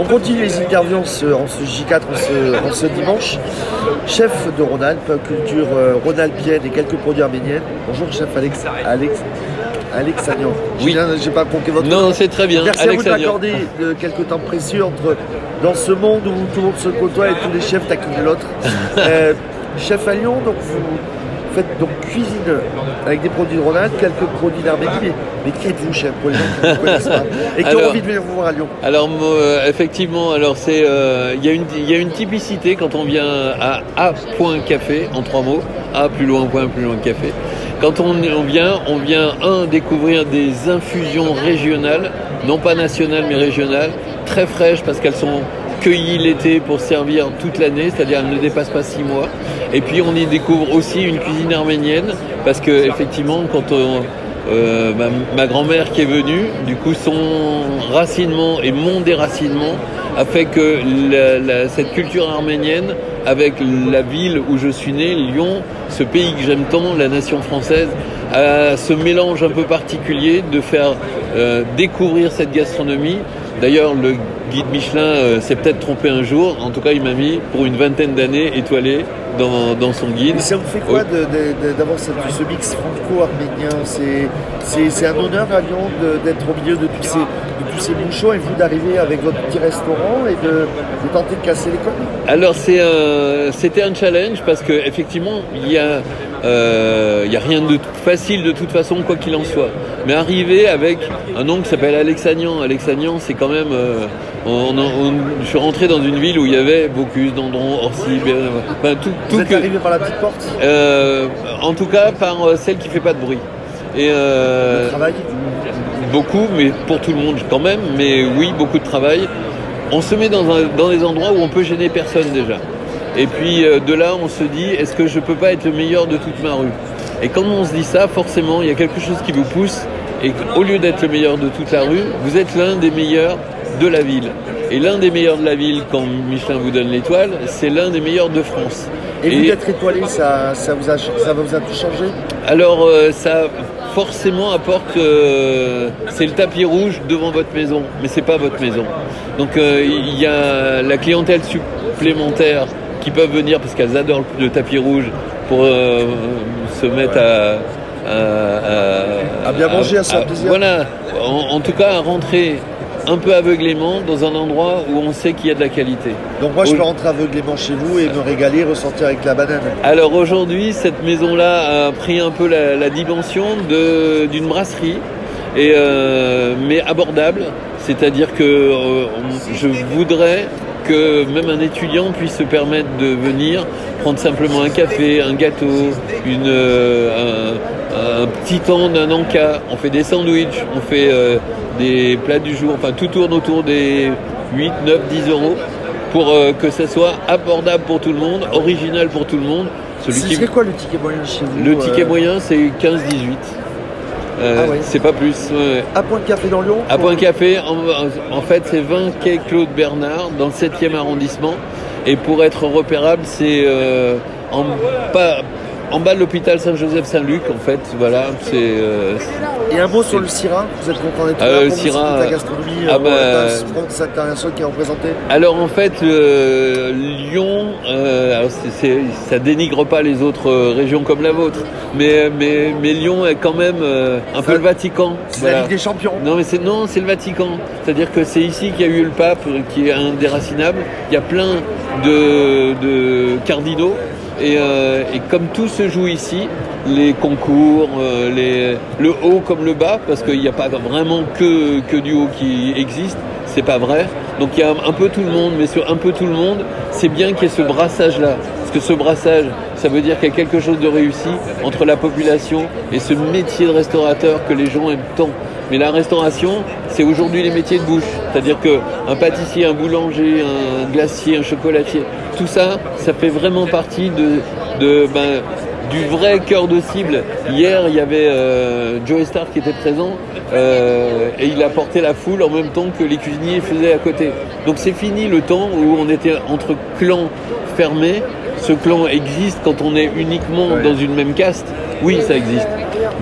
On continue les interviews en ce, J4, en ce, dimanche. Chef de Rhône-Alpes, culture euh, rhône-alpienne et quelques produits arméniens. Bonjour, chef Alex, Alex, Alexanian. Oui. J'ai pas compris votre nom. Non, c'est très bien. Merci à vous de m'accorder quelques temps précieux entre, dans ce monde où tout le monde se côtoie et tous les chefs taquinent l'autre. Euh, chef à Lyon, donc vous faites donc cuisine avec des produits de Ronald, quelques produits d'Arménie, mais, qui êtes-vous, chef, pour les gens qui ne connaissent pas et qui ont envie de venir vous voir à Lyon Alors, euh, effectivement, alors c'est, euh, il y, a une typicité quand on vient à A point café, en trois mots, A plus loin point plus loin café. Quand on, on vient, on vient, un, découvrir des infusions régionales, non pas nationales mais régionales, très fraîches parce qu'elles sont cueillies l'été pour servir toute l'année, c'est-à-dire elles ne dépassent pas six mois. Et puis on y découvre aussi une cuisine arménienne, parce que effectivement, quand euh, ma, grand-mère qui est venue, du coup son racinement et mon déracinement a fait que cette culture arménienne, avec la ville où je suis né, Lyon, ce pays que j'aime tant, la nation française, a ce mélange un peu particulier de faire euh, découvrir cette gastronomie. D'ailleurs, le guide Michelin euh, s'est peut-être trompé un jour. En tout cas, il m'a mis pour une vingtaine d'années étoilé dans, son guide. Et ça vous fait quoi d'avoir ce, mix franco-arménien C'est un honneur à Lyon d'être au milieu de tous ces, de tous ces bouchons et vous d'arriver avec votre petit restaurant et de, tenter de casser les codes Alors c'était un challenge parce qu'effectivement il y a euh, il n'y a rien de facile de toute façon, quoi qu'il en soit. Mais arriver avec un nom qui s'appelle Alexagnan, Alexagnan, c'est quand même. Euh, je suis rentré dans une ville où il y avait Bocuse, Dandron, Orsi, enfin, tout, tout Vous êtes arrivé par la petite porte euh, En tout cas, par celle qui fait pas de bruit. Et le travail Beaucoup, mais pour tout le monde quand même. Mais oui, beaucoup de travail. On se met dans, dans des endroits où on peut gêner personne déjà. Et puis euh, de là, on se dit, est-ce que je peux pas être le meilleur de toute ma rue? Et quand on se dit ça, forcément, il y a quelque chose qui vous pousse. Et au lieu d'être le meilleur de toute la rue, vous êtes l'un des meilleurs de la ville. Et l'un des meilleurs de la ville, quand Michelin vous donne l'étoile, c'est l'un des meilleurs de France. Et, vous d'être étoilé, ça, ça, vous a, ça vous a tout changé? Alors, euh, ça forcément apporte. Euh, c'est le tapis rouge devant votre maison, mais c'est pas votre maison. Donc, il y a la clientèle supplémentaire qui peuvent venir parce qu'elles adorent le tapis rouge pour euh, se mettre à, à, bien manger, à, faire plaisir. Voilà, en, tout cas à rentrer un peu aveuglément dans un endroit où on sait qu'il y a de la qualité. Donc moi je peux rentrer aveuglément chez vous et me régaler, ressortir avec la banane. Alors aujourd'hui cette maison-là a pris un peu la, dimension d'une brasserie, et, euh, mais abordable. C'est-à-dire que euh, je voudrais que même un étudiant puisse se permettre de venir prendre simplement un café, un gâteau, une, euh, un, petit temps d'un encas. On fait des sandwichs, on fait euh, des plats du jour, enfin tout tourne autour des 8, 9, 10 euros pour euh, que ça soit abordable pour tout le monde, original pour tout le monde. Celui qui... quoi le ticket moyen chez vous Le ticket moyen c'est 15-18. Euh, ah c'est pas plus. À Point de Café dans Lyon À Point de Café, en, fait, c'est 20 quai Claude Bernard, dans le 7e arrondissement. Et pour être repérable, c'est euh, en, pas, en bas de l'hôpital Saint-Joseph-Saint-Luc, en fait, voilà, c'est. Euh, et un mot sur le Syrah Vous êtes content d'être euh, là Syrah, la gastronomie ah euh, bah, international qui est représenté Alors en fait, Lyon, alors ça dénigre pas les autres régions comme la vôtre, mais, mais, mais Lyon est quand même un peu le Vatican. C'est la Ligue des Champions. Non, mais c'est non, c'est le Vatican. C'est-à-dire que c'est ici qu'il y a eu le pape, qui est indéracinable. Il y a plein de, de cardinaux euh, et, comme tout se joue ici, les concours, euh, le haut comme le bas, parce qu'il n'y a pas vraiment que, que du haut qui existe, c'est pas vrai. Donc il y a un peu tout le monde, mais sur un peu tout le monde, c'est bien qu'il y ait ce brassage-là. Parce que ce brassage, ça veut dire qu'il y a quelque chose de réussi entre la population et ce métier de restaurateur que les gens aiment tant. Mais la restauration, c'est aujourd'hui les métiers de bouche. C'est-à-dire qu'un pâtissier, un boulanger, un glacier, un chocolatier, tout ça, ça fait vraiment partie de, ben, du vrai cœur de cible. Hier, il y avait euh, Joe Star qui était présent euh, et il a porté la foule en même temps que les cuisiniers faisaient à côté. Donc c'est fini le temps où on était entre clans fermés. Ce clan existe quand on est uniquement dans une même caste. Oui, ça existe.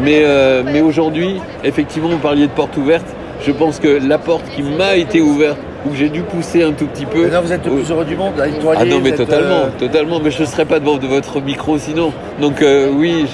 Mais, euh, mais aujourd'hui, effectivement, vous parliez de porte ouverte. Je pense que la porte qui m'a été ouverte où j'ai dû pousser un tout petit peu. Maintenant, vous êtes le plus heureux du monde toi. Ah non, mais totalement, euh, totalement. Mais je ne serais pas devant de votre micro sinon. Donc euh, oui,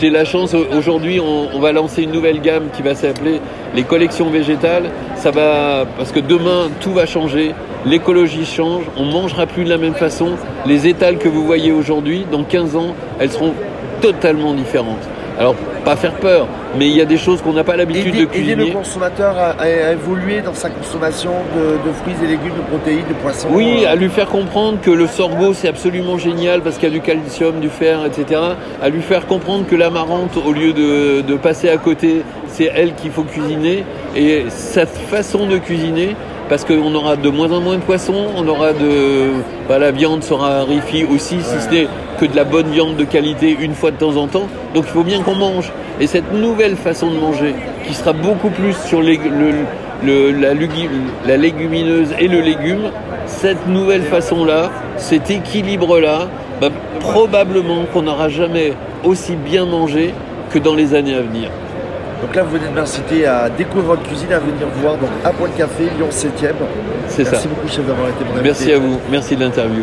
j'ai la chance. Aujourd'hui, on, on va lancer une nouvelle gamme qui va s'appeler les collections végétales. Ça va parce que demain tout va changer. L'écologie change. On mangera plus de la même façon. Les étals que vous voyez aujourd'hui, dans 15 ans, elles seront totalement différentes. Alors, pas faire peur, mais il y a des choses qu'on n'a pas l'habitude de aider le cuisiner. consommateur à, évoluer dans sa consommation de, de fruits et légumes, de protéines, de poissons. Oui, euh, à lui faire comprendre que le sorgho c'est absolument génial parce qu'il y a du calcium, du fer, etc. À lui faire comprendre que l'amarante, au lieu de, de passer à côté, c'est elle qu'il faut cuisiner. Et cette façon de cuisiner, parce qu'on aura de moins en moins de poissons, on aura de. bah, la viande sera rifi aussi, si ce n'est que de la bonne viande de qualité une fois de temps en temps. Donc il faut bien qu'on mange. Et cette nouvelle façon de manger, qui sera beaucoup plus sur les- le- le- la, légumineuse et le légume, cette nouvelle façon-là, cet équilibre-là, bah, probablement qu'on n'aura jamais aussi bien mangé que dans les années à venir. Donc là, vous venez de m'inciter à découvrir votre cuisine, à venir voir donc à Point de Café, Lyon 7e. C'est ça. Merci beaucoup, chef, d'avoir été mon. Merci à vous. Merci de l'interview.